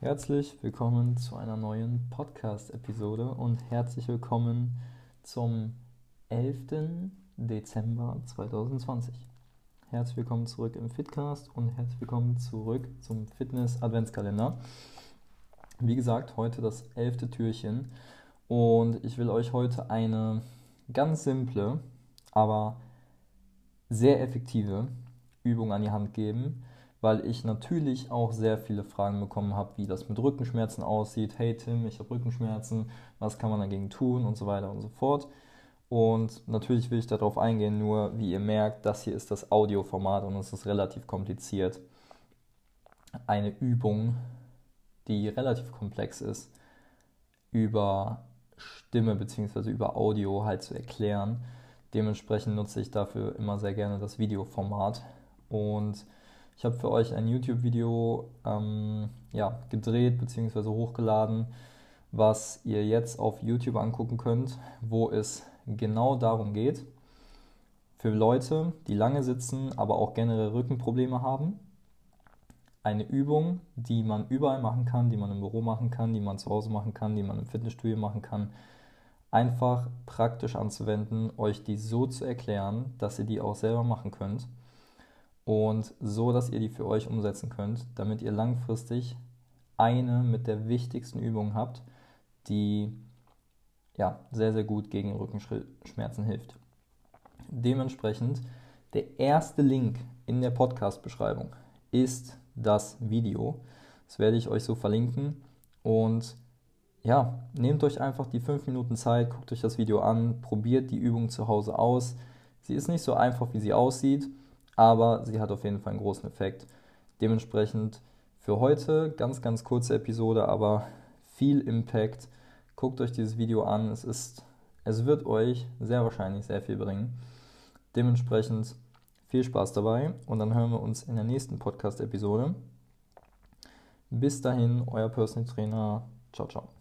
Herzlich willkommen zu einer neuen Podcast-Episode und herzlich willkommen zum 11. Dezember 2020. Herzlich willkommen zurück im Fitcast und herzlich willkommen zurück zum Fitness-Adventskalender. Wie gesagt, heute das elfte Türchen und ich will euch heute eine ganz simple, aber sehr effektive Übung an die Hand geben, weil ich natürlich auch sehr viele Fragen bekommen habe, wie das mit Rückenschmerzen aussieht. Hey Tim, ich habe Rückenschmerzen, was kann man dagegen tun und so weiter und so fort. Und natürlich will ich darauf eingehen, nur wie ihr merkt, das hier ist das Audioformat und es ist relativ kompliziert, eine Übung, die relativ komplex ist, über Stimme bzw. über Audio halt zu erklären. Dementsprechend nutze ich dafür immer sehr gerne das Videoformat. Und ich habe für euch ein YouTube-Video ähm, ja, gedreht bzw. hochgeladen, was ihr jetzt auf YouTube angucken könnt, wo es genau darum geht, für Leute, die lange sitzen, aber auch generell Rückenprobleme haben, eine Übung, die man überall machen kann, die man im Büro machen kann, die man zu Hause machen kann, die man im Fitnessstudio machen kann, einfach praktisch anzuwenden, euch die so zu erklären, dass ihr die auch selber machen könnt und so, dass ihr die für euch umsetzen könnt, damit ihr langfristig eine mit der wichtigsten Übungen habt, die ja, sehr, sehr gut gegen Rückenschmerzen hilft. Dementsprechend, der erste Link in der Podcast-Beschreibung ist das Video. Das werde ich euch so verlinken. Und ja, nehmt euch einfach die 5 Minuten Zeit, guckt euch das Video an, probiert die Übung zu Hause aus. Sie ist nicht so einfach, wie sie aussieht aber sie hat auf jeden Fall einen großen Effekt. Dementsprechend für heute ganz, ganz kurze Episode, aber viel Impact. Guckt euch dieses Video an. Es ist, es wird euch sehr wahrscheinlich sehr viel bringen. Dementsprechend viel Spaß dabei und dann hören wir uns in der nächsten Podcast-Episode. Bis dahin, euer Personal Trainer. Ciao, ciao.